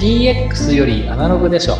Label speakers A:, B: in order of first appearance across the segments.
A: DX よりアナログでしょ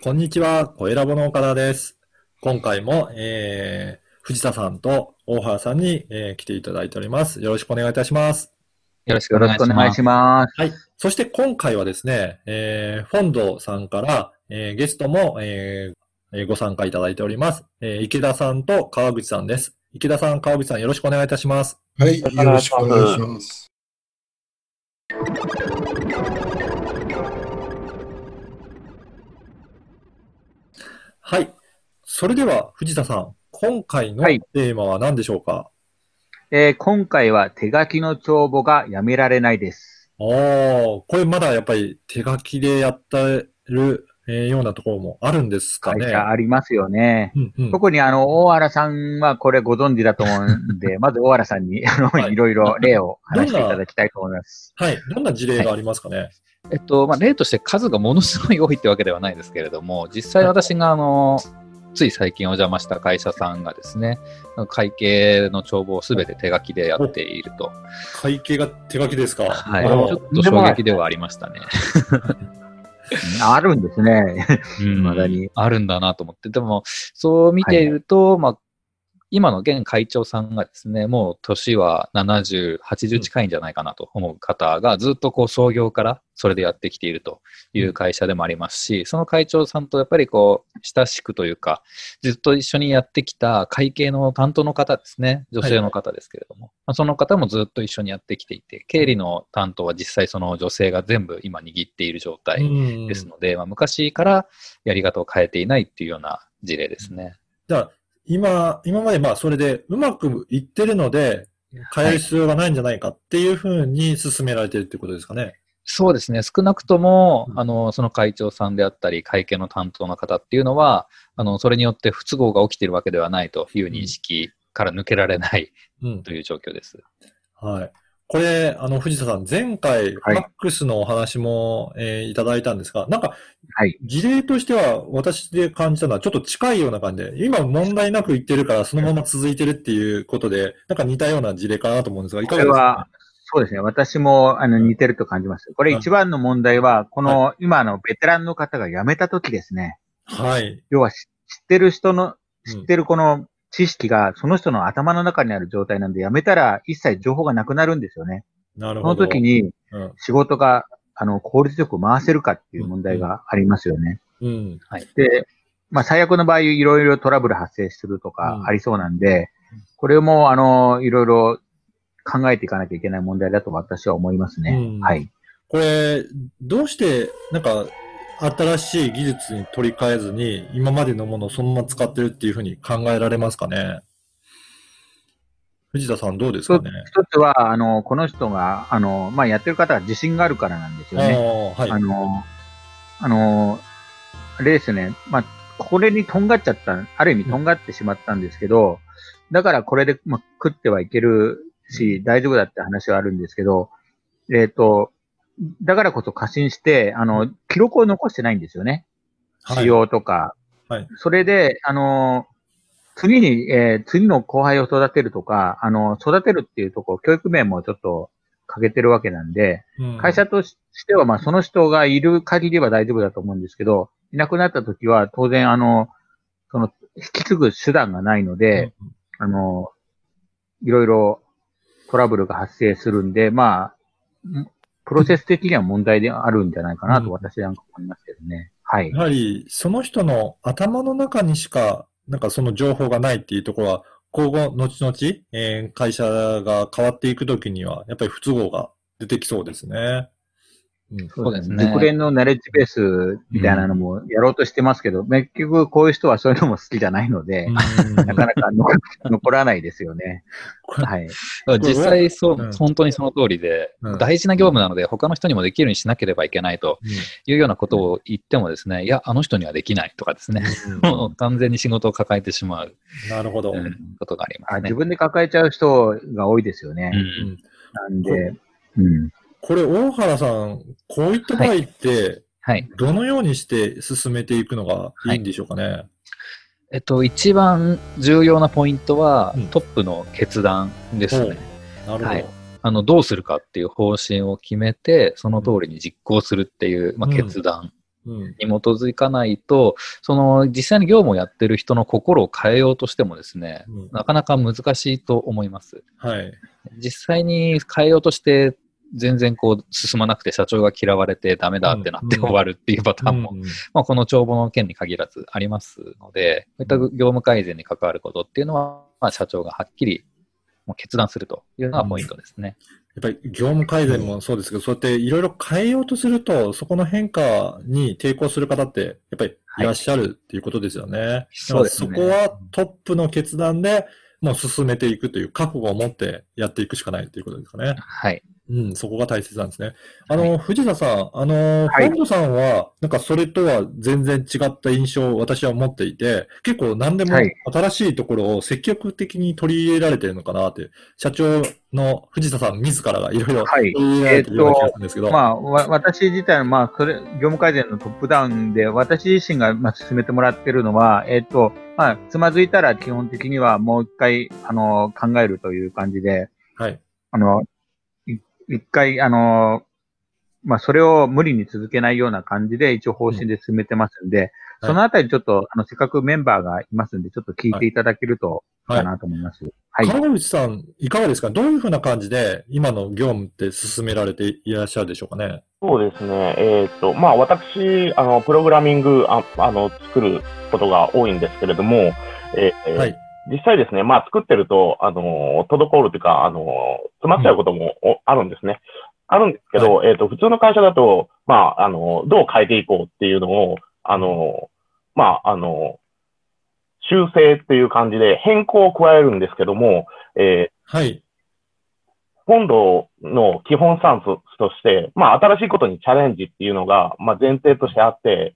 B: こんにちは、小ラボの岡田です。今回も、えー、藤田さんと大原さんに、えー来ていただいております。よろしくお願いいたします。
A: よろしく
C: よろ
A: お願いします
C: しくお願いし。ます。
B: はい。そして今回はですね、えー、フォンドさんから、えーゲストも、えーえーご参加いただいております。えー池田さんと川口さんです。池田さん、川口さん、よろしくお願いいたします。
D: はい、よろしくお願いします。
B: はい。それでは、藤田さん、今回の
C: はい
B: テーマは何でしょうか、
C: えー今回は手書きの帳簿がやめられないです。
B: ああ、これまだやっぱり手書きでやってる、えーようなところもあるんですかね。
C: ありますよね。
B: うんうん
C: 特にあの、大原さんはこれご存知だと思うんで、まず大原さんに、あの、
B: はい
C: いろいろ例を話していただきたいと思います。
B: はい。どんな事例がありますかね？
A: えっと、まあ、例として数がものすごい多いってわけではないですけれども、実際私があの、つい最近お邪魔した会社さんがですね、会計の帳簿をすべて手書きでやっていると。
B: 会計が手書きですか？
A: はい。ちょっと衝撃ではありましたね。
C: あるんですね。
A: うん
C: 未だに
A: あるんだなと思って。でも、そう見ていると、まあ、今の現会長さんがですね、もう年は70、80近いんじゃないかなと思う方が、ずっとこう創業からそれでやってきているという会社でもありますし、その会長さんとやっぱりこう、親しくというか、ずっと一緒にやってきた会計の担当の方ですね、女性の方ですけれども、まあその方もずっと一緒にやってきていて、経理の担当は実際その女性が全部今握っている状態
B: うん
A: ですので、まあ、昔からやり方を変えていないっていうような事例ですね。
B: じゃあ、今、今までまあそれでうまくいってるので、変える必要がないんじゃないかっていうふうに進められてるってことですかね。
A: そうですね。少なくとも、
B: うん
A: あの、その会長さんであったり、会計の担当の方っていうのは、あの、それによって不都合が起きているわけではないという認識から抜けられない
B: うん。
A: という状況です。
B: はい。これ、あの、藤田さん、前回、フ
C: はい
B: ァックスのお話も、えーいただいたんですが、なんか、
C: はい。
B: 事例としては、私で感じたのはちょっと近いような感じで、今問題なくいってるから、そのまま続いてるっていうことで、なんか似たような事例かなと思うんですが、いかがですか、
C: これは、そうですね。私も、あの、似てると感じます。これ一番の問題は、この、今のベテランの方が辞めた時ですね。
B: はい。
C: 要は知知ってる人の、
B: うん
C: 知ってるこの知識がその人の頭の中にある状態なんで、やめたら一切情報がなくなるんですよね。そ
B: なるほど。
C: の時に
B: うん。
C: 仕事が、あの、効率よく回せるかっていう問題がありますよね。
B: うん。
C: で、まあ最悪の場合いろいろトラブル発生すると
B: うん
C: かありそうなんで、これも、あの、いろいろ考えていかなきゃいけない問題だと私は思いますね。
B: うん
C: はい。
B: これ、どうして、なんか、新しい技術に取り替えずに、今までのものをそのまま使ってるっていうふうに考えられますかね？藤田さんどうですかね？
C: 一つは、あの、この人が、あの、まあやってる方は自信があるからなんですよね。
B: ああ、はい。
C: あの、あの、あれですね、まあ、これにとんがっちゃった、ある意味とんがってしまったんですけど、だからこれで、まあ、食ってはいけるし、大丈夫だって話はあるんですけど、えっ、と、だからこそ過信して、あの、記録を残してないんですよね。
B: はい。
C: 仕様とか。
B: はい。
C: それで、あの、次に、えー次の後輩を育てるとか、あの、育てるっていうところ、教育面もちょっと欠けてるわけなんで、
B: うん。
C: 会社としては、まあ、その人がいる限りは大丈夫だと思うんですけど、いなくなった時は、当然、あの、その、引き継ぐ手段がないので、あの、いろいろトラブルが発生するんで、まあ、んプロセス的には問題であるんじゃないかな
B: うん
C: と私なんか思いますけどね。はい
B: や。はり、その人の頭の中にしか、なんかその情報がないっていうところは、今後、後々、えー会社が変わっていくときには、やっぱり不都合が出てきそうですね。うん。
A: そうですね
C: 熟練のナレッジベースみたいなのもやろうとしてますけど、結局こういう人はそういうのも好きじゃないので、なかなか残残らないですよね。はい。
A: 実際そう、
B: うん
A: 本当にその通りで、
B: うん
A: 大事な業務なので、他の人にもできるようにしなければいけないというようなことを言ってもですね、いや、あの人にはできないとかですね、完全に仕事を抱えてしまう、
B: なるほど。
A: うんことがありますね
C: あ自。分で抱えちゃう人が多いですよね。
A: うん
B: うん
C: なんで、うん。
B: これ、大原さん、こういった場合って、
A: はい。
B: どのようにして進めていくのがいいんでしょうかね？
A: えっと、一番重要なポイントは、
B: うん
A: トップの決断ですね。
B: なるほど。
A: はいあの、どうするかっていう方針を決めて、その通りに実行するっていう、まあ、
B: うん
A: 決断
B: うん。
A: に基づかないと、その、実際に業務をやってる人の心を変えようとしてもですね、
B: うん
A: なかなか難しいと思います。
B: はい。
A: 実際に変えようとして、全然こう進まなくて社長が嫌われてダメだってなって
B: うん
A: 終わるっていうパターンも、
B: うん
A: まあ、この帳簿の件に限らずありますので、こういった業務改善に関わることっていうのは、まあ、社長がはっきりもう決断するというのがポイントですね。
B: やっぱり業務改善もそうですけど、そうやっていろいろ変えようとすると、そこの変化に抵抗する方って、やっぱりいらっしゃるっていうことですよね。
A: そうですね
B: そこはトップの決断でもう進めていくという覚悟を持ってやっていくしかないということですかね。
A: はい。
B: うん、そこが大切なんですね。あの、藤田さん、あの、
C: はい
B: さんは、なんかそれとは全然違った印象を私は持っていて、結構何でも
C: はい
B: 新しいところを積極的に取り入れられてるのかなって、社長の藤田さん自らがいろいろ
C: はい
B: 取り入れられてるような気がするんですけど。
C: まあ、わ私自体の、まあ、それ、業務改善のトップダウンで、私自身が、まあ、進めてもらってるのは、えっ、と、まあ、つまずいたら基本的にはもう一回、あの、考えるという感じで、
B: はい。
C: あの、い一回、あの、まあ、それを無理に続けないような感じで、一応方針で進めてますんで、
B: はい
C: そのあたりちょっと、あの、せっかくメンバーがいますんで、ちょっと聞いていただけると、
B: はい
C: かなと思います。はい。
B: 川口さん、いかがですか？どういうふうな感じで、今の業務って進められていらっしゃるでしょうかね？
E: そうですね。えっ、と、まあ、私、あの、プログラミング、ああの、作ることが多いんですけれども、えー
B: はい。
E: 実際ですね、まあ、作ってると、あの、滞るというか、あの、詰まっちゃうこともおあるんですね。あるんですけど、えっ、と、普通の会社だと、まあ、あの、どう変えていこうっていうのを、あの、まあ、あの、修正っていう感じで変更を加えるんですけども、えー
B: はい。
E: 本土の基本スタンスとして、まあ、新しいことにチャレンジっていうのが、まあ、前提としてあって、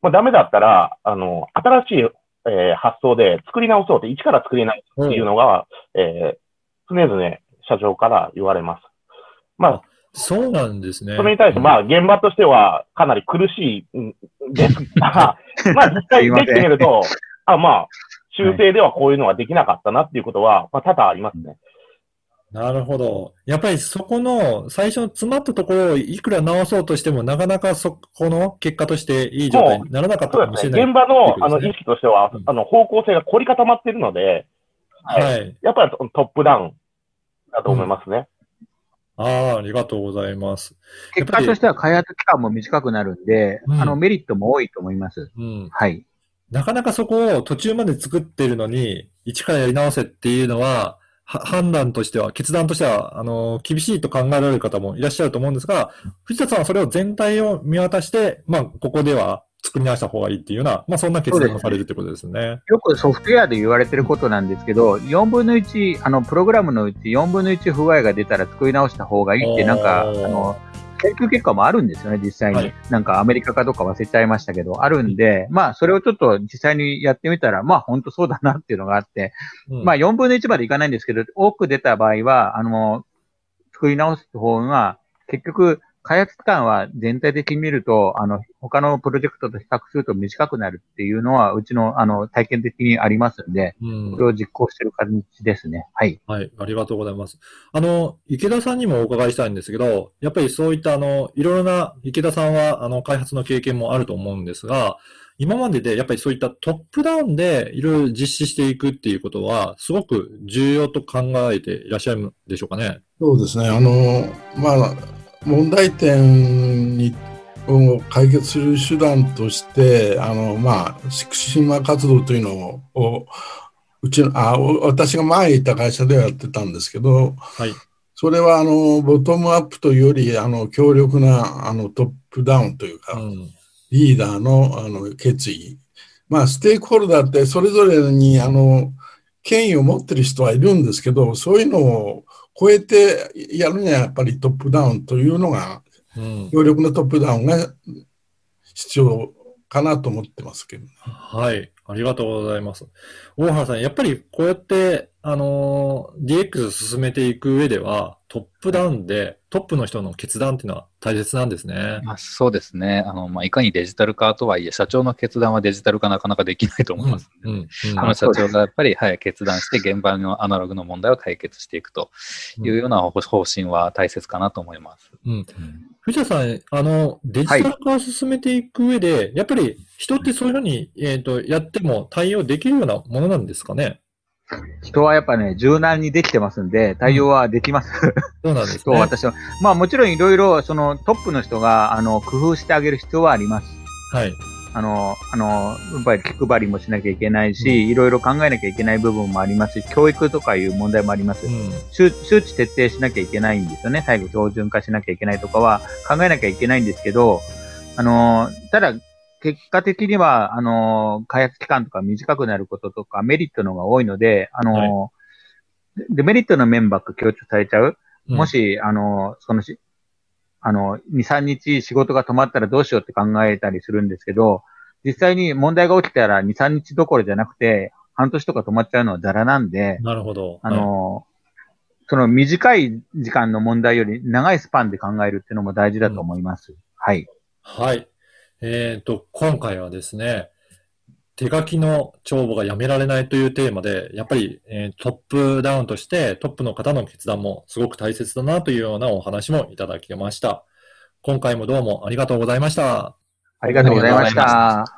E: まあ、ダメだったら、あの、新しい、えー発想で作り直そうって、一から作り直すっていうのが、えー常々社長から言われます。まあ、
B: そうなんですね。
E: それに対して、まあ、現場としてはかなり苦しいんです が、まあ、実際できてみると、あまあ、修正ではこういうのができなかったなっていうことは、まあ、多々ありますね。
B: なるほど。やっぱりそこの最初の詰まったところをいくら直そうとしてもなかなかそこの結果としていい状態にならなかった。かもしれない。
E: 現場の、あの、意識としては
B: うん、
E: あの、方向性が凝り固まっているので、
B: はい。
E: やっぱりトップダウンだと思いますね。
B: ああ、ありがとうございます。
C: 結果としては開発期間も短くなるんで、
B: うん
C: あの、メリットも多いと思います。
B: うん。
C: はい。
B: なかなかそこを途中まで作ってるのに、一からやり直せっていうのは、は判断としては、決断としては、あの、厳しいと考えられる方もいらっしゃると思うんですが、藤田さんはそれを全体を見渡して、まあ、ここでは作り直した方がいいっていうような、まあ、そんな決断をされるってことですね。
C: よくソフトウェアで言われてることなんですけど、4分の1、あの、プログラムのうち4分の1不具合が出たら作り直した方がいいって、なんか、あの、研究結果もあるんですよね、実際に。
B: はい。
C: なんかアメリカかどうか忘れちゃいましたけど、あるんで、まあ、それをちょっと実際にやってみたら、まあ、本当そうだなっていうのがあって、
B: うん。
C: まあ、4分の1までいかないんですけど、多く出た場合は、あの、作り直す方が、結局、開発期間は全体的に見ると、あの、他のプロジェクトと比較すると短くなるっていうのは、うちの、あの、体験的にありますんで、
B: うん
C: それを実行してる感じですね。はい。
B: はい、ありがとうございます。あの、池田さんにもお伺いしたいんですけど、やっぱりそういったあの、いろいろな、池田さんはあの、開発の経験もあると思うんですが、今まででやっぱりそういったトップダウンでいろいろ実施していくっていうことは、すごく重要と考えていらっしゃるんでしょうかね？
D: そうですね。あの、まあ、問題点にを解決する手段として、あの、まあ、福島活動というのを、うちの、あ、お私が前いた会社ではやってたんですけど、
B: はい。
D: それは、あの、ボトムアップというより、あの、強力な、あの、トップダウンというか、
B: うん。
D: リーダーのあの決意。まあ、ステークホルダーってそれぞれにあの権威を持ってる人はいるんですけど、そういうのを超えてやるにはやっぱりトップダウンというのが、
B: うん。
D: 強力なトップダウンが必要かなと思ってますけど。
B: はい。ありがとうございます。大原さん、やっぱりこうやって、あのー DX 進めていく上では、トップダウンで、トップの人の決断っていうのは大切なんですね。
A: まあ、そうですね。あの、まあ、いかにデジタル化とはいえ、社長の決断はデジタル化なかなかできないと思います。
B: うん、うん。
A: あの社長がやっぱり、はい、決断して現場のアナログの問題を解決していくというような方方針は大切かなと思います。
B: うん。藤田さん、あの、デジタル化を進めていく上で、やっぱり人ってそういうふうに、えっ、と、やっても対応できるようなものなんですかね？
C: 人はやっぱね、柔軟にできてますんで、対応はできます。
B: そうなんです
C: そう、
B: ね。
C: 私は。まあもちろんいろいろ、そのトップの人が、あの、工夫してあげる必要はあります。
B: はい。
C: あの、あの、やっぱり気配りもしなきゃいけないし、いろいろ考えなきゃいけない部分もありますし、教育とかいう問題もあります
B: う。ん。
C: 周周知徹底しなきゃいけないんですよね。最後標準化しなきゃいけないとかは考えなきゃいけないんですけど、あの、ただ、結果的には、あの、開発期間とか短くなることとかメリットの方が多いので、あの、デメリットの面ばっか強調されちゃう？もし、あの、そのし、あの、2、3日仕事が止まったらどうしようって考えたりするんですけど、実際に問題が起きたら2、3日どころじゃなくて、半年とか止まっちゃうのはザラなんで、
B: なるほど。
C: あの、その短い時間の問題より長いスパンで考えるっていうのも大事だと思います。はい。
B: はい。えっ、と、今回はですね、手書きの帳簿がやめられないというテーマで、やっぱり、えートップダウンとしてトップの方の決断もすごく大切だなというようなお話もいただきました。今回もどうもありがとうございました。
C: ありがとうございました。